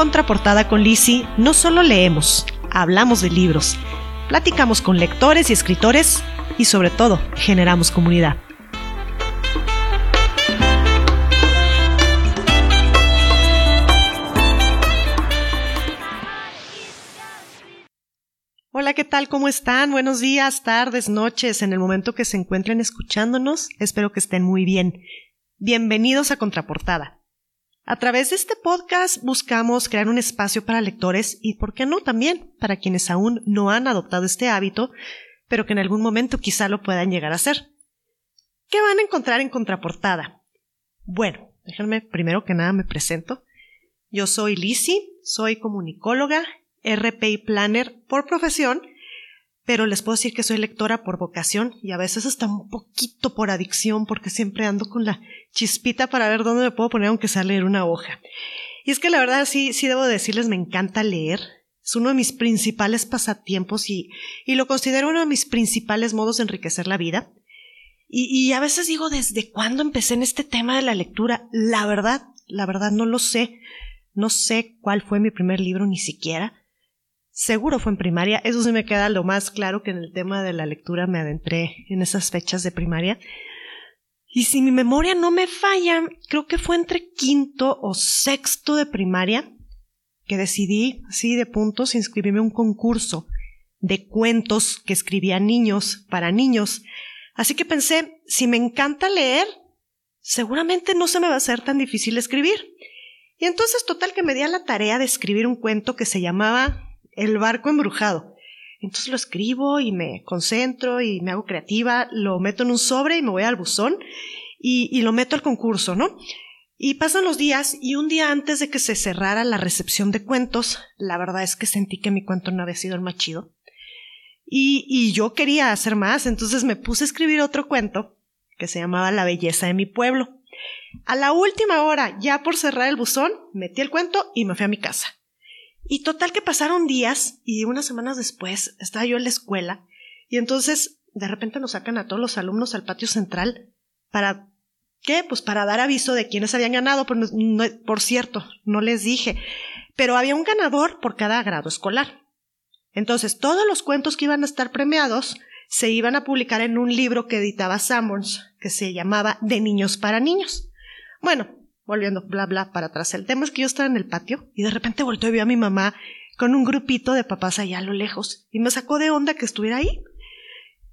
Contraportada con Lisi no solo leemos, hablamos de libros, platicamos con lectores y escritores y sobre todo generamos comunidad. Hola, ¿qué tal? ¿Cómo están? Buenos días, tardes, noches, en el momento que se encuentren escuchándonos. Espero que estén muy bien. Bienvenidos a Contraportada. A través de este podcast buscamos crear un espacio para lectores y, ¿por qué no?, también para quienes aún no han adoptado este hábito, pero que en algún momento quizá lo puedan llegar a hacer. ¿Qué van a encontrar en contraportada? Bueno, déjenme primero que nada me presento. Yo soy Lisi, soy comunicóloga, RP Planner por profesión pero les puedo decir que soy lectora por vocación y a veces hasta un poquito por adicción porque siempre ando con la chispita para ver dónde me puedo poner aunque sea leer una hoja. Y es que la verdad sí, sí debo decirles, me encanta leer. Es uno de mis principales pasatiempos y, y lo considero uno de mis principales modos de enriquecer la vida. Y, y a veces digo, ¿desde cuándo empecé en este tema de la lectura? La verdad, la verdad no lo sé. No sé cuál fue mi primer libro ni siquiera Seguro fue en primaria, eso sí me queda lo más claro que en el tema de la lectura me adentré en esas fechas de primaria. Y si mi memoria no me falla, creo que fue entre quinto o sexto de primaria que decidí, así de puntos, inscribirme a un concurso de cuentos que escribía niños para niños. Así que pensé, si me encanta leer, seguramente no se me va a hacer tan difícil escribir. Y entonces total que me di a la tarea de escribir un cuento que se llamaba el barco embrujado. Entonces lo escribo y me concentro y me hago creativa, lo meto en un sobre y me voy al buzón y, lo meto al concurso, ¿no? Y pasan los días y un día antes de que se cerrara la recepción de cuentos, la verdad es que sentí que mi cuento no había sido el más chido. Y, y yo quería hacer más, entonces me puse a escribir otro cuento que se llamaba La belleza de mi pueblo. A la última hora, ya por cerrar el buzón, metí el cuento y me fui a mi casa. Y total que pasaron días y unas semanas después estaba yo en la escuela y entonces de repente nos sacan a todos los alumnos al patio central para ¿qué? Pues para dar aviso de quiénes habían ganado. Por, por cierto, no les dije, pero había un ganador por cada grado escolar. Entonces todos los cuentos que iban a estar premiados se iban a publicar en un libro que editaba Sammons que se llamaba De niños para niños. Bueno, volviendo bla bla para atrás. El tema es que yo estaba en el patio y de repente volteé y vi a mi mamá con un grupito de papás allá a lo lejos y me sacó de onda que estuviera ahí.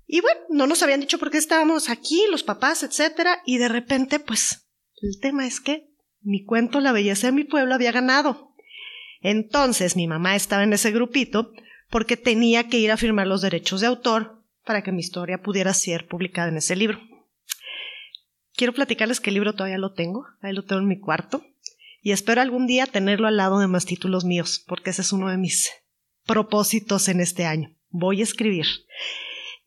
Y bueno, no nos habían dicho por qué estábamos aquí, los papás, etcétera, y de repente, pues, el tema es que mi cuento La belleza de mi pueblo había ganado. Entonces mi mamá estaba en ese grupito porque tenía que ir a firmar los derechos de autor para que mi historia pudiera ser publicada en ese libro. Quiero platicarles que el libro todavía lo tengo, ahí lo tengo en mi cuarto, y espero algún día tenerlo al lado de más títulos míos, porque ese es uno de mis propósitos en este año. Voy a escribir.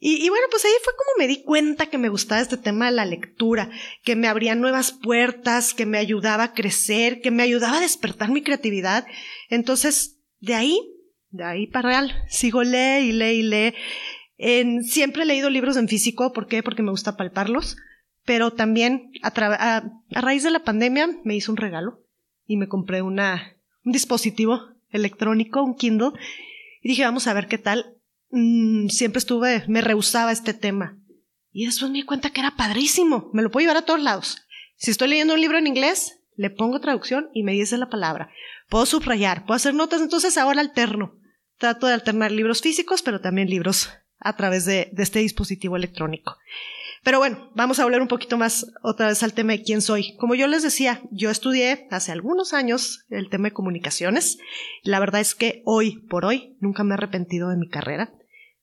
Y, bueno, pues ahí fue como me di cuenta que me gustaba este tema de la lectura, que me abría nuevas puertas, que me ayudaba a crecer, que me ayudaba a despertar mi creatividad. Entonces, de ahí, de ahí para real, sigo lee y lee y lee. Siempre he leído libros en físico, ¿por qué? Porque me gusta palparlos pero también a, raíz de la pandemia me hizo un regalo y me compré una, un dispositivo electrónico, un Kindle, y dije, vamos a ver qué tal. Mm, siempre estuve, me rehusaba este tema. Y después me di cuenta que era padrísimo, me lo puedo llevar a todos lados. Si estoy leyendo un libro en inglés, le pongo traducción y me dice la palabra. Puedo subrayar, puedo hacer notas, entonces ahora alterno. Trato de alternar libros físicos, pero también libros a través de este dispositivo electrónico. Pero bueno, vamos a hablar un poquito más otra vez al tema de quién soy. Como yo les decía, yo estudié hace algunos años el tema de comunicaciones. La verdad es que hoy por hoy nunca me he arrepentido de mi carrera.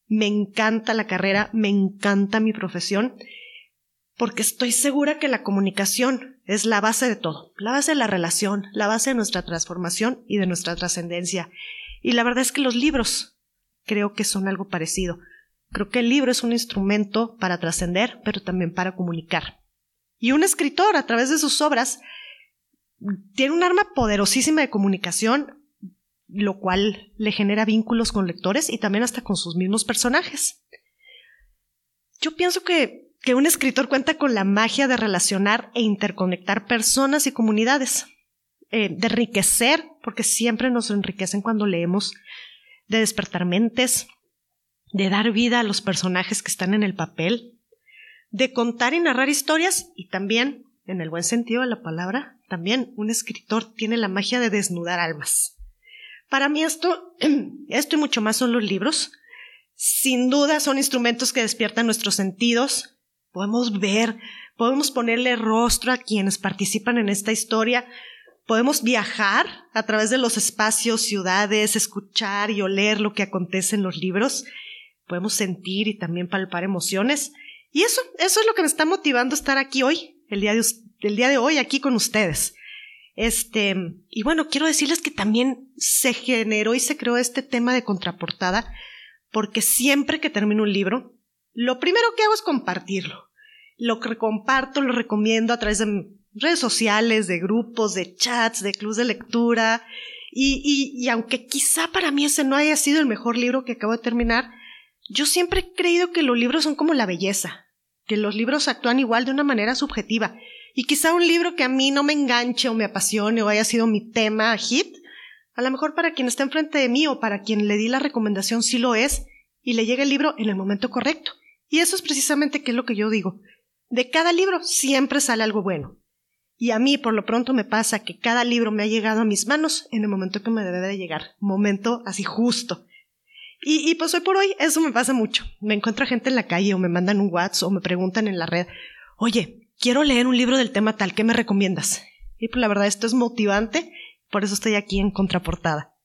Me encanta la carrera, me encanta mi profesión, porque estoy segura que la comunicación es la base de todo, la base de la relación, la base de nuestra transformación y de nuestra trascendencia. Y la verdad es que los libros creo que son algo parecido. Creo que el libro es un instrumento para trascender, pero también para comunicar. Y un escritor, a través de sus obras, tiene un arma poderosísima de comunicación, lo cual le genera vínculos con lectores y también hasta con sus mismos personajes. Yo pienso que, que un escritor cuenta con la magia de relacionar e interconectar personas y comunidades. eh, de enriquecer, porque siempre nos enriquecen cuando leemos, de despertar mentes, de dar vida a los personajes que están en el papel, de contar y narrar historias y también, en el buen sentido de la palabra, también un escritor tiene la magia de desnudar almas. Para mí esto, esto y mucho más son los libros. Sin duda son instrumentos que despiertan nuestros sentidos. Podemos ver, podemos ponerle rostro a quienes participan en esta historia, podemos viajar a través de los espacios, ciudades, escuchar y oler lo que acontece en los libros, podemos sentir y también palpar emociones. Y eso, eso es lo que me está motivando a estar aquí hoy, el día de, el día de hoy aquí con ustedes. Este, y bueno, quiero decirles que también se generó y se creó este tema de contraportada, porque siempre que termino un libro, lo primero que hago es compartirlo. Lo que comparto, lo recomiendo a través de redes sociales, de grupos, de chats, de clubs de lectura. Y, y, aunque quizá para mí ese no haya sido el mejor libro que acabo de terminar, yo siempre he creído que los libros son como la belleza, que los libros actúan igual de una manera subjetiva. Y quizá un libro que a mí no me enganche o me apasione o haya sido mi tema hit, a lo mejor para quien está enfrente de mí o para quien le di la recomendación sí lo es y le llega el libro en el momento correcto. Y eso es precisamente qué es lo que yo digo. De cada libro siempre sale algo bueno. Y a mí, por lo pronto, me pasa que cada libro me ha llegado a mis manos en el momento que me debe de llegar. Momento así justo. Y, pues hoy por hoy eso me pasa mucho. Me encuentro gente en la calle o me mandan un WhatsApp o me preguntan en la red, oye, quiero leer un libro del tema tal, ¿qué me recomiendas? Y pues la verdad esto es motivante, por eso estoy aquí en contraportada.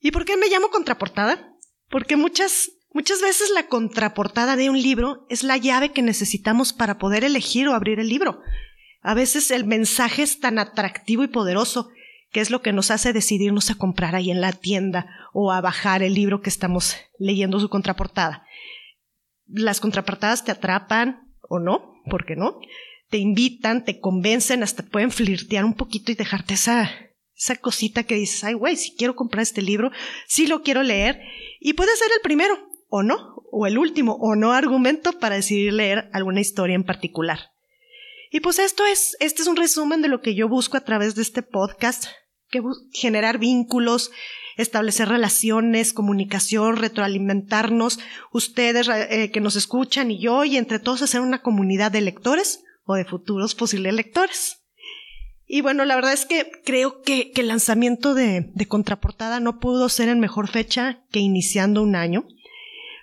¿Y por qué me llamo contraportada? Porque muchas, muchas veces la contraportada de un libro es la llave que necesitamos para poder elegir o abrir el libro. A veces el mensaje es tan atractivo y poderoso que es lo que nos hace decidirnos a comprar ahí en la tienda o a bajar el libro que estamos leyendo su contraportada. Las contraportadas te atrapan o no, ¿por qué no? Te invitan, te convencen, hasta pueden flirtear un poquito y dejarte esa, esa cosita que dices, ay, güey, si quiero comprar este libro, sí lo quiero leer, y puede ser el primero, o no, o el último, o no argumento para decidir leer alguna historia en particular. Y pues esto es, este es un resumen de lo que yo busco a través de este podcast, que generar vínculos, establecer relaciones, comunicación, retroalimentarnos, ustedes eh, que nos escuchan y yo, y entre todos hacer una comunidad de lectores o de futuros posibles lectores. Y bueno, la verdad es que creo que, que el lanzamiento de, de Contraportada no pudo ser en mejor fecha que iniciando un año.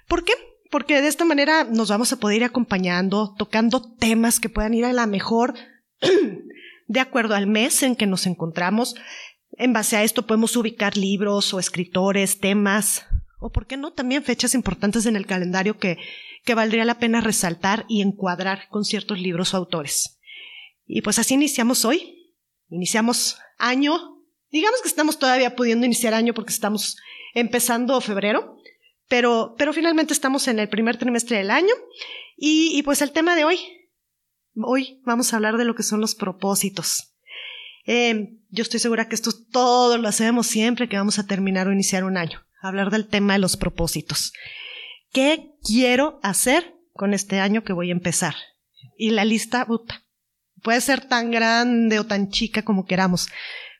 ¿Por qué? porque de esta manera nos vamos a poder ir acompañando, tocando temas que puedan ir a la mejor de acuerdo al mes en que nos encontramos. En base a esto podemos ubicar libros o escritores, temas, o por qué no, también fechas importantes en el calendario que, que valdría la pena resaltar y encuadrar con ciertos libros o autores. Y pues así iniciamos hoy. Iniciamos año. Digamos que estamos todavía pudiendo iniciar año porque estamos empezando febrero, pero, pero finalmente estamos en el primer trimestre del año y, y pues el tema de hoy, hoy vamos a hablar de lo que son los propósitos. Eh, yo estoy segura que esto todo lo hacemos siempre que vamos a terminar o iniciar un año. Hablar del tema de los propósitos. ¿Qué quiero hacer con este año que voy a empezar? Y la lista puta, puede ser tan grande o tan chica como queramos.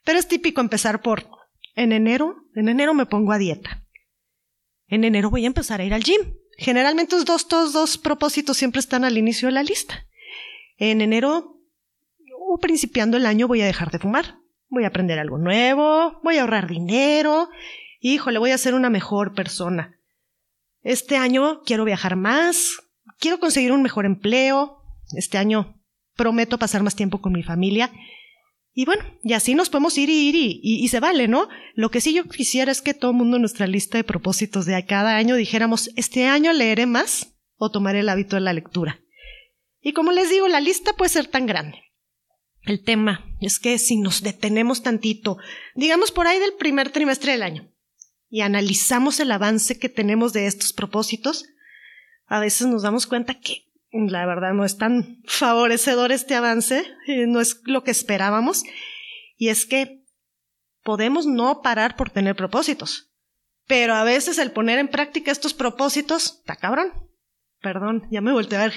Pero es típico empezar por en enero, en enero me pongo a dieta en enero voy a empezar a ir al gym. Generalmente los dos, dos propósitos siempre están al inicio de la lista. En enero o principiando el año voy a dejar de fumar. Voy a aprender algo nuevo, voy a ahorrar dinero. Híjole, voy a ser una mejor persona. Este año quiero viajar más, quiero conseguir un mejor empleo. Este año prometo pasar más tiempo con mi familia y bueno, y así nos podemos ir y ir y, y, se vale, ¿no? Lo que sí yo quisiera es que todo el mundo en nuestra lista de propósitos de cada año dijéramos, este año leeré más o tomaré el hábito de la lectura. Y como les digo, la lista puede ser tan grande. El tema es que si nos detenemos tantito, digamos por ahí del primer trimestre del año, y analizamos el avance que tenemos de estos propósitos, a veces nos damos cuenta que la verdad no es tan favorecedor este avance, eh, no es lo que esperábamos. Y es que podemos no parar por tener propósitos, pero a veces el poner en práctica estos propósitos, está cabrón. Perdón, ya me volteé a ver.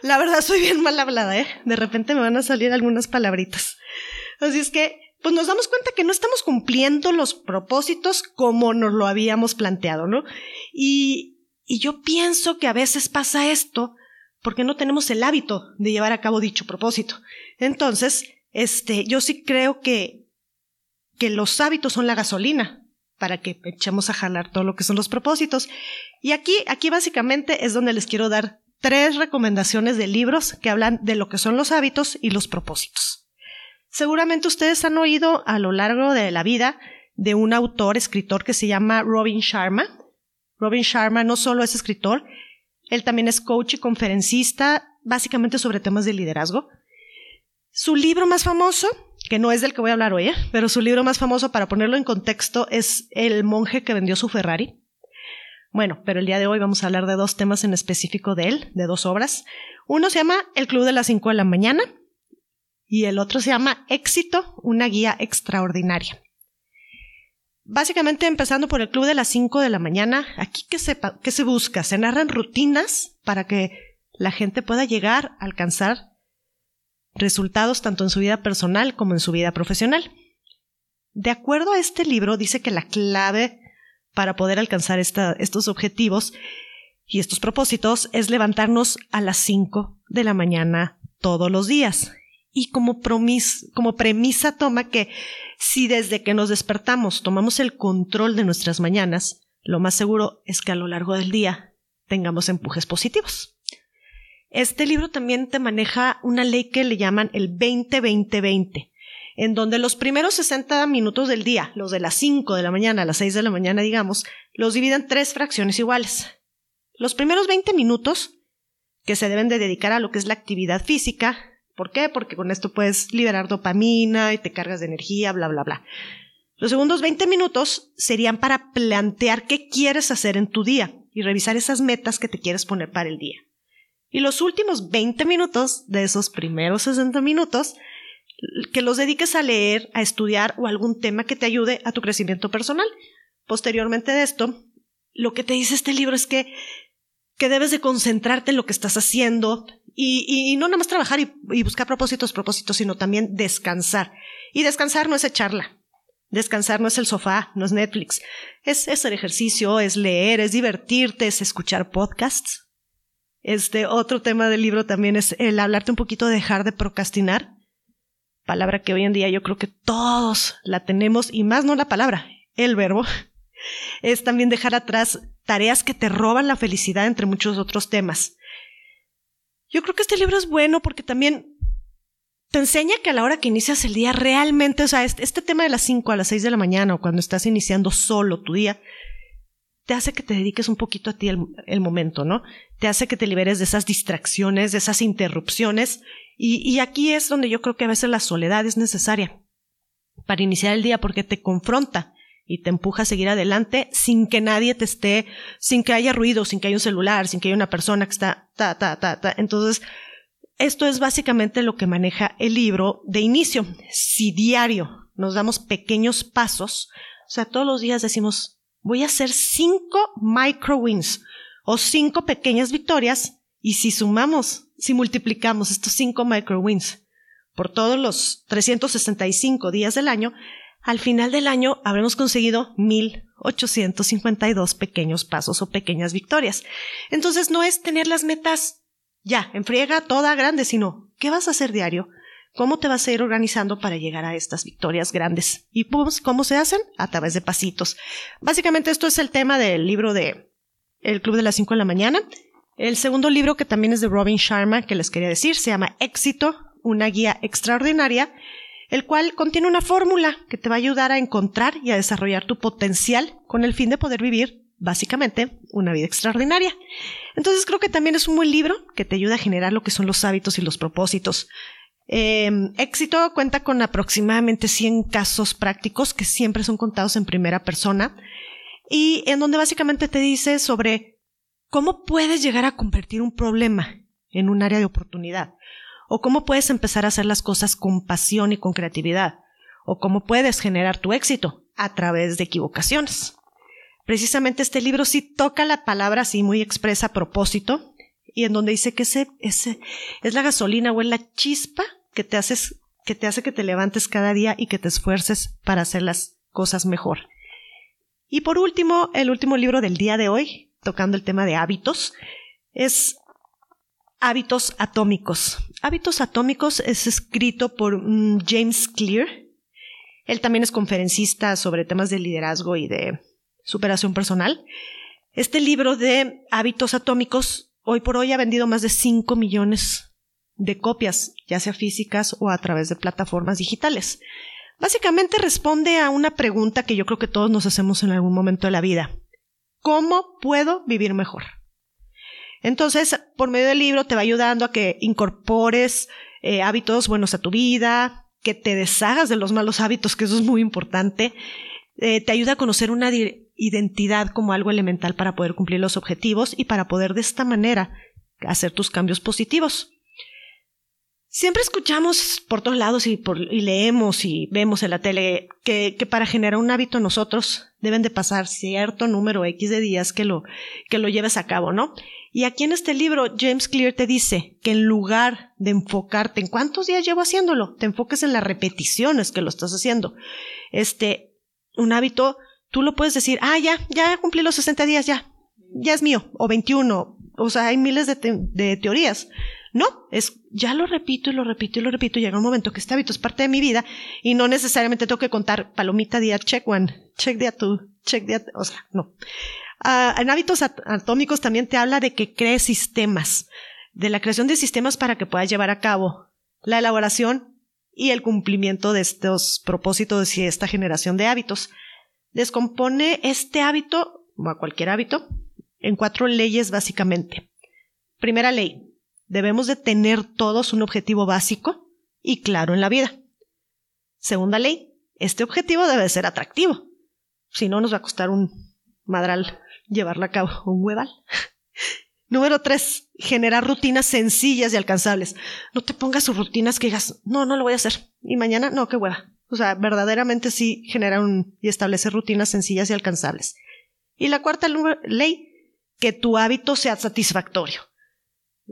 La verdad soy bien mal hablada, ¿eh? De repente me van a salir algunas palabritas. Así es que pues nos damos cuenta que no estamos cumpliendo los propósitos como nos lo habíamos planteado, ¿no? Y, y yo pienso que a veces pasa esto porque no tenemos el hábito de llevar a cabo dicho propósito. Entonces, este, yo sí creo que, que los hábitos son la gasolina para que echemos a jalar todo lo que son los propósitos. Y aquí, aquí básicamente es donde les quiero dar tres recomendaciones de libros que hablan de lo que son los hábitos y los propósitos. Seguramente ustedes han oído a lo largo de la vida de un autor, escritor que se llama Robin Sharma. Robin Sharma no solo es escritor, él también es coach y conferencista, básicamente sobre temas de liderazgo. Su libro más famoso, que no es del que voy a hablar hoy, ¿eh? pero su libro más famoso, para ponerlo en contexto, es El monje que vendió su Ferrari. Bueno, pero el día de hoy vamos a hablar de dos temas en específico de él, de dos obras. Uno se llama El Club de las 5 de la mañana y el otro se llama Éxito, una guía extraordinaria. Básicamente empezando por el Club de las 5 de la mañana, aquí que se, que se busca, se narran rutinas para que la gente pueda llegar a alcanzar resultados tanto en su vida personal como en su vida profesional. De acuerdo a este libro, dice que la clave para poder alcanzar estos objetivos y estos propósitos es levantarnos a las 5 de la mañana todos los días. Y como, como premisa toma que si desde que nos despertamos tomamos el control de nuestras mañanas, lo más seguro es que a lo largo del día tengamos empujes positivos. Este libro también te maneja una ley que le llaman el 20-20-20, en donde los primeros 60 minutos del día, los de las 5 de la mañana a las 6 de la mañana, digamos, los dividen en tres fracciones iguales. Los primeros 20 minutos, que se deben de dedicar a lo que es la actividad física, ¿por qué? Porque con esto puedes liberar dopamina y te cargas de energía, bla, bla, bla. Los segundos 20 minutos serían para plantear qué quieres hacer en tu día y revisar esas metas que te quieres poner para el día. Y los últimos 20 minutos de esos primeros 60 minutos que los dediques a leer, a estudiar o algún tema que te ayude a tu crecimiento personal. Posteriormente de esto, lo que te dice este libro es que, que debes de concentrarte en lo que estás haciendo y, y, no nada más trabajar y, y, buscar propósitos, propósitos, sino también descansar. Y descansar no es echarla. Descansar no es el sofá, no es Netflix. Es, es hacer ejercicio, es leer, es divertirte, es escuchar podcasts. Este otro tema del libro también es el hablarte un poquito de dejar de procrastinar palabra que hoy en día yo creo que todos la tenemos, y más no la palabra, el verbo, es también dejar atrás tareas que te roban la felicidad entre muchos otros temas. Yo creo que este libro es bueno porque también te enseña que a la hora que inicias el día realmente, o sea, este, este tema de las 5 a las 6 de la mañana o cuando estás iniciando solo tu día, te hace que te dediques un poquito a ti el, momento, ¿no? Te hace que te liberes de esas distracciones, de esas interrupciones y, aquí es donde yo creo que a veces la soledad es necesaria para iniciar el día porque te confronta y te empuja a seguir adelante sin que nadie te esté, sin que haya ruido, sin que haya un celular, sin que haya una persona que está ta, ta, ta, ta. Entonces, esto es básicamente lo que maneja el libro de inicio. Si diario nos damos pequeños pasos, o sea, todos los días decimos, voy a hacer cinco micro wins o cinco pequeñas victorias y si sumamos si multiplicamos estos 5 microwins por todos los 365 días del año, al final del año habremos conseguido 1852 pequeños pasos o pequeñas victorias. Entonces no es tener las metas ya, en friega, toda grande, sino ¿qué vas a hacer diario? ¿Cómo te vas a ir organizando para llegar a estas victorias grandes? ¿Y pues, cómo se hacen? A través de pasitos. Básicamente esto es el tema del libro de El Club de las 5 de la mañana. El segundo libro, que también es de Robin Sharma, que les quería decir, se llama Éxito, una guía extraordinaria, el cual contiene una fórmula que te va a ayudar a encontrar y a desarrollar tu potencial con el fin de poder vivir, básicamente, una vida extraordinaria. Entonces creo que también es un buen libro que te ayuda a generar lo que son los hábitos y los propósitos. Em, éxito cuenta con aproximadamente 100 casos prácticos que siempre son contados en primera persona y en donde básicamente te dice sobre ¿Cómo puedes llegar a convertir un problema en un área de oportunidad? ¿O cómo puedes empezar a hacer las cosas con pasión y con creatividad? ¿O cómo puedes generar tu éxito a través de equivocaciones? Precisamente este libro sí toca la palabra así muy expresa a propósito y en donde dice que ese, es la gasolina o es la chispa que te haces que te hace que te levantes cada día y que te esfuerces para hacer las cosas mejor. Y por último, el último libro del día de hoy, tocando el tema de hábitos, es Hábitos Atómicos. Hábitos Atómicos es escrito por mm, James Clear. Él también es conferencista sobre temas de liderazgo y de superación personal. Este libro de hábitos atómicos hoy por hoy ha vendido más de 5 millones de copias, ya sea físicas o a través de plataformas digitales. Básicamente responde a una pregunta que yo creo que todos nos hacemos en algún momento de la vida. ¿Cómo puedo vivir mejor? Entonces, por medio del libro te va ayudando a que incorpores eh, hábitos buenos a tu vida, que te deshagas de los malos hábitos, que eso es muy importante. Eh, te ayuda a conocer una identidad como algo elemental para poder cumplir los objetivos y para poder de esta manera hacer tus cambios positivos. Siempre escuchamos por todos lados y, leemos y vemos en la tele que, para generar un hábito nosotros deben de pasar cierto número X de días que lo, que lo lleves a cabo, ¿no? Y aquí en este libro James Clear te dice que en lugar de enfocarte en cuántos días llevo haciéndolo, te enfoques en las repeticiones que lo estás haciendo. Este, un hábito, tú lo puedes decir, ah, ya, ya cumplí los 60 días, ya, ya es mío, o 21, o sea, hay miles de, teorías. No, es ya lo repito y lo repito y lo repito. Llega un momento que este hábito es parte de mi vida y no necesariamente tengo que contar palomita día, check one, check día two, check día, o sea, no. Ah, en hábitos atómicos también te habla de que crees sistemas, de la creación de sistemas para que puedas llevar a cabo la elaboración y el cumplimiento de estos propósitos y esta generación de hábitos. Descompone este hábito, o a cualquier hábito, en cuatro leyes básicamente. Primera ley, Debemos de tener todos un objetivo básico y claro en la vida. Segunda ley, este objetivo debe ser atractivo. Si no, nos va a costar un madral llevarlo a cabo, un hueval. Número tres, generar rutinas sencillas y alcanzables. No te pongas sus rutinas que digas, no, no lo voy a hacer. Y mañana, no, qué hueva. O sea, verdaderamente sí generar un, y establecer rutinas sencillas y alcanzables. Y la cuarta ley, que tu hábito sea satisfactorio.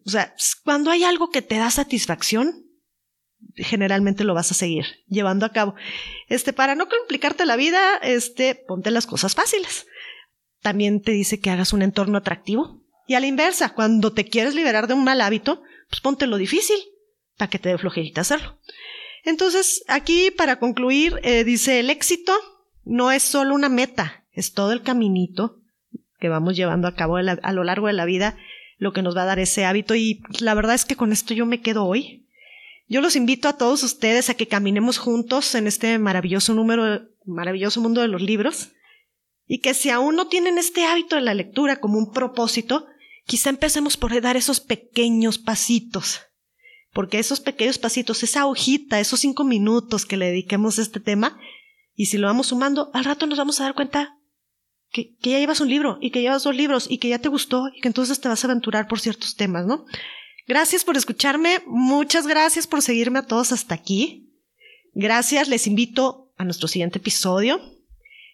O sea, cuando hay algo que te da satisfacción, generalmente lo vas a seguir llevando a cabo. Este, para no complicarte la vida, este, ponte las cosas fáciles. También te dice que hagas un entorno atractivo. Y a la inversa, cuando te quieres liberar de un mal hábito, pues ponte lo difícil para que te dé flojerita hacerlo. Entonces, aquí para concluir, eh, dice, el éxito no es solo una meta, es todo el caminito que vamos llevando a cabo a lo largo de la vida lo que nos va a dar ese hábito y la verdad es que con esto yo me quedo hoy. Yo los invito a todos ustedes a que caminemos juntos en este maravilloso número, maravilloso mundo de los libros y que si aún no tienen este hábito de la lectura como un propósito, quizá empecemos por dar esos pequeños pasitos. Porque esos pequeños pasitos, esa hojita, esos cinco minutos que le dediquemos a este tema, y si lo vamos sumando, al rato nos vamos a dar cuenta que, ya llevas un libro y que llevas dos libros y que ya te gustó y que entonces te vas a aventurar por ciertos temas, ¿no? Gracias por escucharme, muchas gracias por seguirme a todos hasta aquí. Gracias, les invito a nuestro siguiente episodio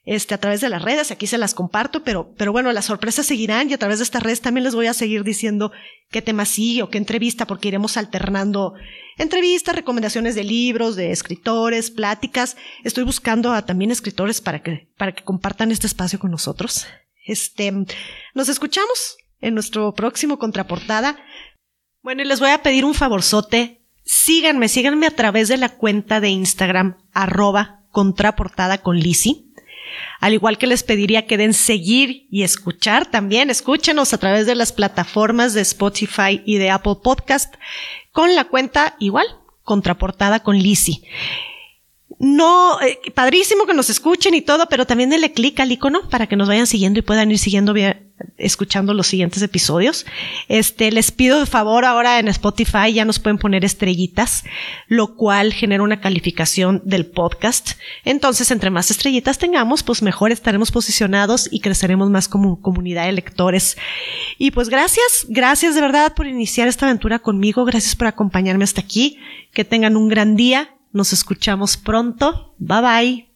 este, a través de las redes, aquí se las comparto, pero, pero bueno, las sorpresas seguirán y a través de estas redes también les voy a seguir diciendo qué tema sigue o qué entrevista, porque iremos alternando entrevistas, recomendaciones de libros, de escritores, pláticas. Estoy buscando a también escritores para que, para que compartan este espacio con nosotros. Este, nos escuchamos en nuestro próximo contraportada. Bueno, y les voy a pedir un favorzote. Síganme, síganme a través de la cuenta de Instagram, arroba contraportada con Lisi. Al igual que les pediría que den seguir y escuchar también, escúchenos a través de las plataformas de Spotify y de Apple Podcast con la cuenta igual, contraportada con Lisi no, eh, padrísimo que nos escuchen y todo, pero también denle clic al icono para que nos vayan siguiendo y puedan ir siguiendo, escuchando los siguientes episodios. Este, les pido de favor ahora en Spotify ya nos pueden poner estrellitas, lo cual genera una calificación del podcast. Entonces, entre más estrellitas tengamos, pues mejor estaremos posicionados y creceremos más como comunidad de lectores. Y pues gracias, gracias de verdad por iniciar esta aventura conmigo, gracias por acompañarme hasta aquí, que tengan un gran día nos escuchamos pronto. Bye bye.